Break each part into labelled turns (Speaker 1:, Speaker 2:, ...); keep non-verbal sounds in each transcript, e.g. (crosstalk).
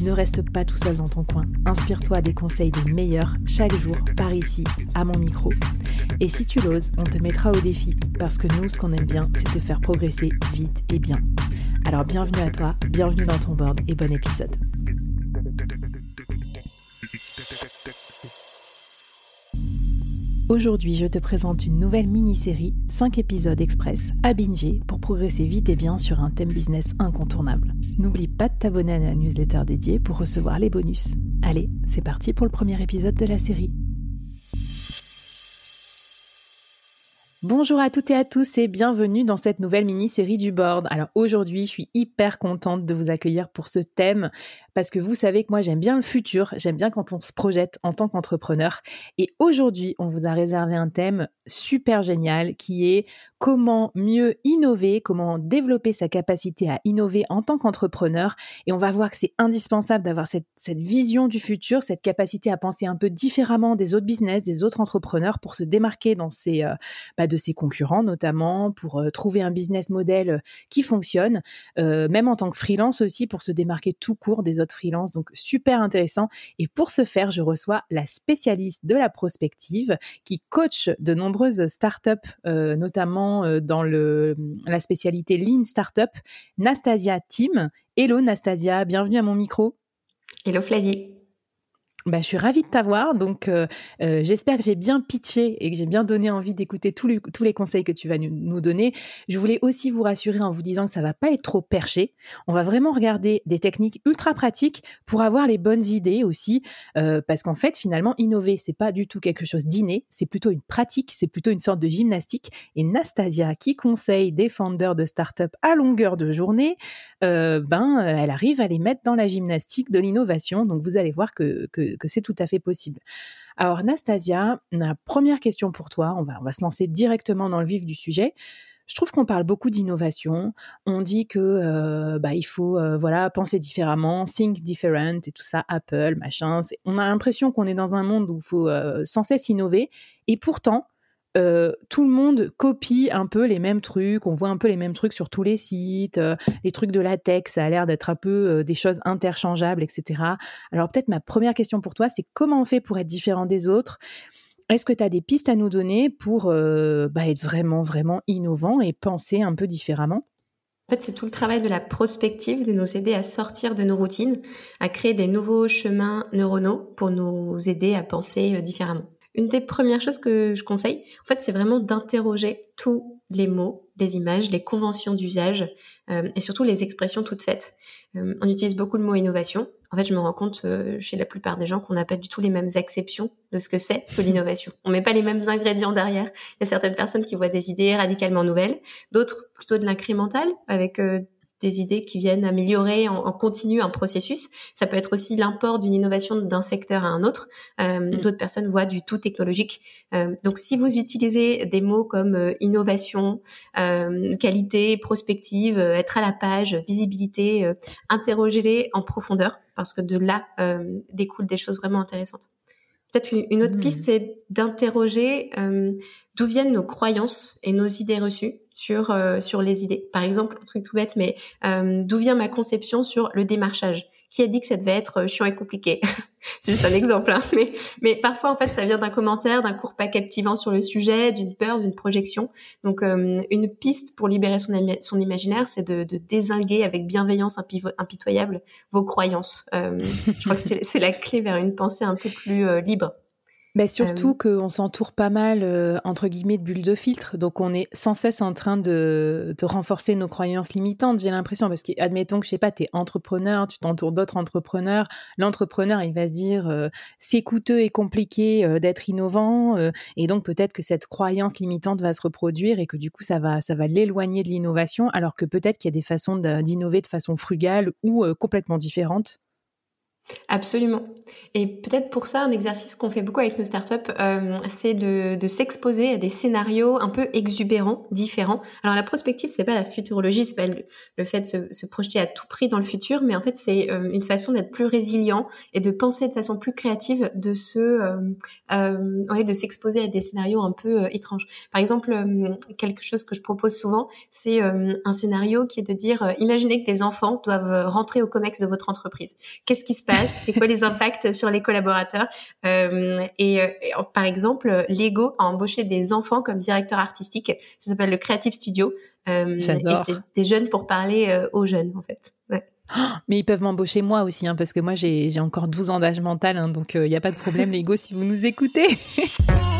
Speaker 1: Ne reste pas tout seul dans ton coin. Inspire-toi des conseils des meilleurs chaque jour par ici, à mon micro. Et si tu l'oses, on te mettra au défi parce que nous, ce qu'on aime bien, c'est te faire progresser vite et bien. Alors bienvenue à toi, bienvenue dans ton board et bon épisode. Aujourd'hui, je te présente une nouvelle mini-série, 5 épisodes express à binger pour progresser vite et bien sur un thème business incontournable. N'oublie pas de t'abonner à la newsletter dédiée pour recevoir les bonus. Allez, c'est parti pour le premier épisode de la série. Bonjour à toutes et à tous et bienvenue dans cette nouvelle mini-série du board. Alors aujourd'hui, je suis hyper contente de vous accueillir pour ce thème parce que vous savez que moi j'aime bien le futur, j'aime bien quand on se projette en tant qu'entrepreneur et aujourd'hui, on vous a réservé un thème super génial qui est comment mieux innover, comment développer sa capacité à innover en tant qu'entrepreneur. Et on va voir que c'est indispensable d'avoir cette, vision du futur, cette capacité à penser un peu différemment des autres business, des autres entrepreneurs pour se démarquer dans ses, euh, bah, ses concurrents notamment, pour euh, trouver un business model euh, qui fonctionne, même en tant que freelance aussi, pour se démarquer tout court des autres freelances. Donc super intéressant. Et pour ce faire, je reçois la spécialiste de la prospective qui coach de nombreuses startups, notamment euh, dans le, la spécialité Lean Startup, Nastasia Team. Hello Nastasia, bienvenue à mon micro.
Speaker 2: Hello Flavie.
Speaker 1: Bah, je suis ravie de t'avoir. Donc, euh, euh, j'espère que j'ai bien pitché et que j'ai bien donné envie d'écouter tous les, conseils que tu vas nous, donner. Je voulais aussi vous rassurer en vous disant que ça va pas être trop perché. On va vraiment regarder des techniques ultra pratiques pour avoir les bonnes idées aussi, euh, parce qu'en fait, finalement, innover, c'est pas du tout quelque chose d'inné, c'est plutôt une pratique, c'est plutôt une sorte de gymnastique. Et Nastasia, qui conseille des founders de start-up à longueur de journée, ben, elle arrive à les mettre dans la gymnastique de l'innovation. Donc, vous allez voir que, que que, c'est tout à fait possible. Alors, Nastasia, ma première question pour toi, on va, on va se lancer directement dans le vif du sujet. Je trouve qu'on parle beaucoup d'innovation. On dit que euh, bah, il faut euh, voilà penser différemment, think different et tout ça, Apple, machin. On a l'impression qu'on est dans un monde où il faut euh, sans cesse innover. Et pourtant, euh, tout le monde copie un peu les mêmes trucs, on voit un peu les mêmes trucs sur tous les sites, euh, les trucs de la tech, ça a l'air d'être un peu euh, des choses interchangeables, etc. Alors peut-être ma première question pour toi, c'est comment on fait pour être différent des autres? Est-ce que tu as des pistes à nous donner pour bah, être vraiment, vraiment innovant et penser un peu différemment?
Speaker 2: En fait, c'est tout le travail de la prospective de nous aider à sortir de nos routines, à créer des nouveaux chemins neuronaux pour nous aider à penser différemment. Une des premières choses que je conseille, en fait, c'est vraiment d'interroger tous les mots, les images, les conventions d'usage euh, et surtout les expressions toutes faites. Euh, on utilise beaucoup le mot innovation. En fait, je me rends compte euh, chez la plupart des gens qu'on n'a pas du tout les mêmes acceptions de ce que c'est que l'innovation. On met pas les mêmes ingrédients derrière. Il y a certaines personnes qui voient des idées radicalement nouvelles, d'autres plutôt de l'incrémental avec des idées qui viennent améliorer en, continu un processus. Ça peut être aussi l'import d'une innovation d'un secteur à un autre. Euh, mm. D'autres personnes voient du tout technologique. Euh, donc, si vous utilisez des mots comme euh, innovation, qualité, prospective, être à la page, visibilité, interrogez-les en profondeur parce que de là découlent des choses vraiment intéressantes. Peut-être une, autre piste, mmh. c'est d'interroger d'où viennent nos croyances et nos idées reçues sur euh, sur les idées. Par exemple, un truc tout bête, mais euh, d'où vient ma conception sur le démarchage? Qui a dit que ça devait être euh, chiant et compliqué? (laughs) C'est juste un exemple, hein. mais, mais parfois en fait ça vient d'un commentaire, d'un court pas captivant sur le sujet, d'une peur, d'une projection. Donc euh, une piste pour libérer son, son imaginaire, c'est de, de, désinguer avec bienveillance impitoyable vos croyances. Euh, je crois que c'est la clé vers une pensée un peu plus libre.
Speaker 1: Mais surtout euh, qu'on s'entoure pas mal, euh, entre guillemets, de bulles de filtre. Donc, on est sans cesse en train de, de renforcer nos croyances limitantes, j'ai l'impression. Parce que, admettons que, je sais pas, tu es entrepreneur, tu t'entoures d'autres entrepreneurs. L'entrepreneur, il va se dire, euh, c'est coûteux et compliqué d'être innovant. et donc, peut-être que cette croyance limitante va se reproduire et que, du coup, ça va, ça va l'éloigner de l'innovation. Alors que peut-être qu'il y a des façons d'innover de façon frugale ou complètement différentes.
Speaker 2: Absolument. Et peut-être pour ça, un exercice qu'on fait beaucoup avec nos startups, euh, c'est de, s'exposer à des scénarios un peu exubérants, différents. Alors la prospective, c'est pas la futurologie, c'est pas le, fait de se, projeter à tout prix dans le futur, mais en fait c'est euh, une façon d'être plus résilient et de penser de façon plus créative, de se, euh ouais, de s'exposer à des scénarios un peu étranges. Par exemple, quelque chose que je propose souvent, c'est un scénario qui est de dire, imaginez que des enfants doivent rentrer au comex de votre entreprise. Qu'est-ce qui se passe c'est quoi les impacts sur les collaborateurs. Euh, et, euh, par exemple, Lego a embauché des enfants comme directeur artistique. Ça s'appelle le Creative Studio. Euh, et c'est des jeunes pour parler aux jeunes, en fait. (gasps)
Speaker 1: Mais ils peuvent m'embaucher moi aussi, hein, parce que moi j'ai encore 12 ans d'âge mental, hein, donc il n'y a pas de problème, (laughs) Lego, si vous nous écoutez. (laughs)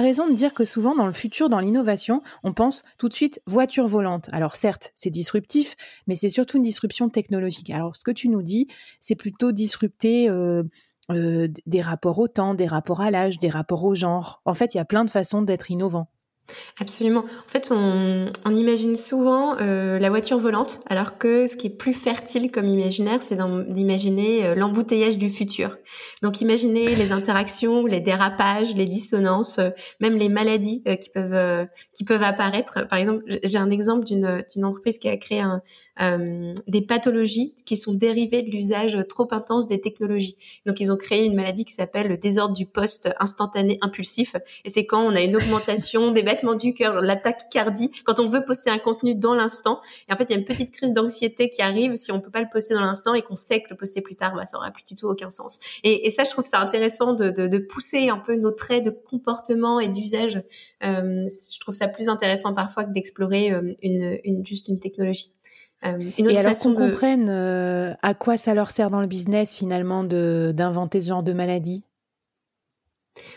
Speaker 1: T'as raison de dire que souvent dans le futur, dans l'innovation, on pense tout de suite voiture volante. Alors certes, c'est disruptif, mais c'est surtout une disruption technologique. Alors ce que tu nous dis, c'est plutôt disrupter euh, euh, des rapports au temps, des rapports à l'âge, des rapports au genre. En fait, il y a plein de façons d'être innovant.
Speaker 2: Absolument. En fait, on, on imagine souvent euh, la voiture volante, alors que ce qui est plus fertile comme imaginaire, c'est d'imaginer euh, l'embouteillage du futur. Donc, imaginez les (laughs) interactions, les dérapages, les dissonances, euh, même les maladies qui peuvent qui peuvent apparaître. Par exemple, j'ai un exemple d'une d'une entreprise qui a créé un, des pathologies qui sont dérivées de l'usage trop intense des technologies. Donc ils ont créé une maladie qui s'appelle le désordre du poste instantané impulsif. Et c'est quand on a une augmentation des (laughs) battements du cœur, la tachycardie, quand on veut poster un contenu dans l'instant. Et en fait, il y a une petite crise d'anxiété qui arrive si on peut pas le poster dans l'instant et qu'on sait que le poster plus tard, bah, ça aura plus du tout aucun sens. Et, et ça, je trouve que c'est intéressant de, de, de, pousser un peu nos traits de comportement et d'usage. Euh, je trouve ça plus intéressant parfois que d'explorer euh, une, une, juste une technologie.
Speaker 1: Euh, une autre et alors qu'on comprenne euh, à quoi ça leur sert dans le business finalement d'inventer ce genre de maladie?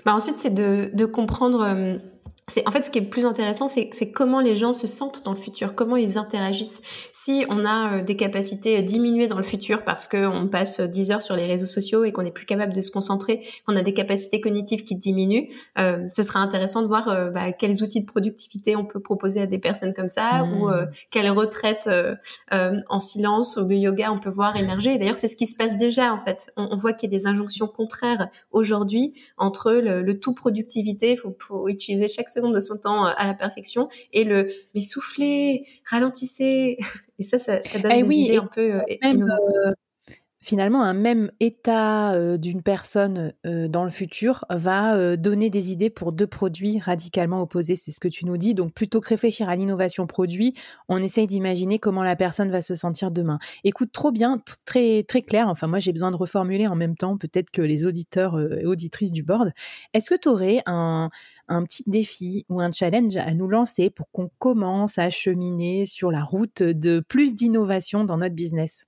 Speaker 2: Bah Ensuite, c'est de, de comprendre en fait ce qui est plus intéressant, c'est comment les gens se sentent dans le futur, comment ils interagissent. Si on a euh, des capacités euh, diminuées dans le futur parce qu'on passe 10 heures sur les réseaux sociaux et qu'on n'est plus capable de se concentrer, qu'on a des capacités cognitives qui diminuent, euh, ce sera intéressant de voir euh, bah, quels outils de productivité on peut proposer à des personnes comme ça ou euh, mmh. quelles retraites en silence ou de yoga on peut voir émerger. D'ailleurs, c'est ce qui se passe déjà en fait. On, on voit qu'il y a des injonctions contraires aujourd'hui entre le, le, tout productivité, il faut, faut utiliser chaque seconde de son temps euh, à la perfection et le mais soufflez, ralentissez. Et ça, ça, donne eh des idées un peu euh,
Speaker 1: finalement, un même état euh, d'une personne euh, dans le futur va euh, donner des idées pour deux produits radicalement opposés. C'est ce que tu nous dis. Donc, plutôt que réfléchir à l'innovation produit, on essaye d'imaginer comment la personne va se sentir demain. Écoute, trop bien, très très clair. Enfin, moi, j'ai besoin de reformuler en même temps, peut-être que les auditeurs et auditrices du board. Est-ce que tu aurais un, un petit défi ou un challenge à nous lancer pour qu'on commence à cheminer sur la route de plus d'innovation dans notre business?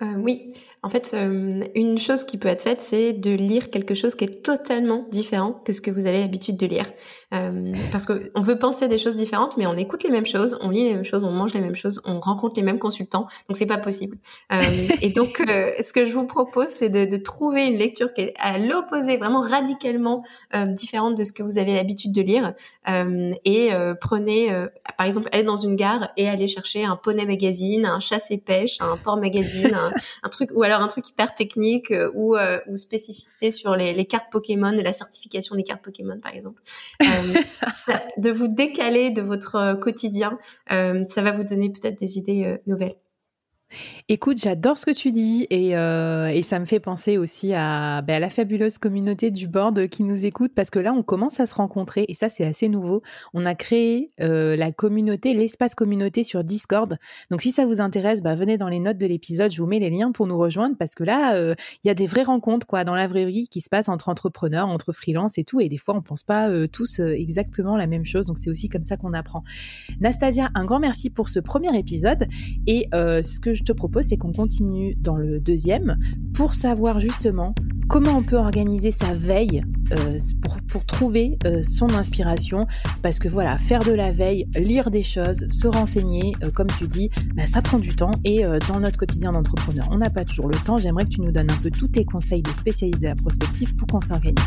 Speaker 2: Euh, oui, en fait, euh, une chose qui peut être faite, c'est de lire quelque chose qui est totalement différent que ce que vous avez l'habitude de lire. Euh, parce qu'on veut penser des choses différentes, mais on écoute les mêmes choses, on lit les mêmes choses, on mange les mêmes choses, on rencontre les mêmes consultants, donc c'est pas possible. Euh, et donc, euh, ce que je vous propose, c'est de, de, trouver une lecture qui est à l'opposé, vraiment radicalement différente de ce que vous avez l'habitude de lire. et prenez, par exemple, allez dans une gare et allez chercher un poney magazine, un chasse et pêche, un port magazine, un, un truc ou alors un truc hyper technique euh, ou, euh, ou spécificité sur les, les, cartes Pokémon, la certification des cartes Pokémon par exemple. Euh, (laughs) de vous décaler de votre quotidien, ça va vous donner peut-être des idées nouvelles.
Speaker 1: Écoute, j'adore ce que tu dis et, euh, ça me fait penser aussi à, ben, à, la fabuleuse communauté du board qui nous écoute parce que là, on commence à se rencontrer et ça, c'est assez nouveau. On a créé euh, la communauté, l'espace communauté sur Discord. Donc, si ça vous intéresse, bah, venez dans les notes de l'épisode. Je vous mets les liens pour nous rejoindre parce que là, euh, il y a des vraies rencontres quoi dans la vraie vie qui se passent entre entrepreneurs, entre freelance et tout. Et des fois, on pense pas tous exactement la même chose. Donc, c'est aussi comme ça qu'on apprend. Nastasia, un grand merci pour ce premier épisode et ce que je te propose, c'est qu'on continue dans le deuxième pour savoir justement comment on peut organiser sa veille euh, pour, pour, trouver euh, son inspiration. Parce que voilà, faire de la veille, lire des choses, se renseigner, euh, comme tu dis, bah, ça prend du temps. Et dans notre quotidien d'entrepreneur, on n'a pas toujours le temps. J'aimerais que tu nous donnes un peu tous tes conseils de spécialiste de la prospective pour qu'on s'organise.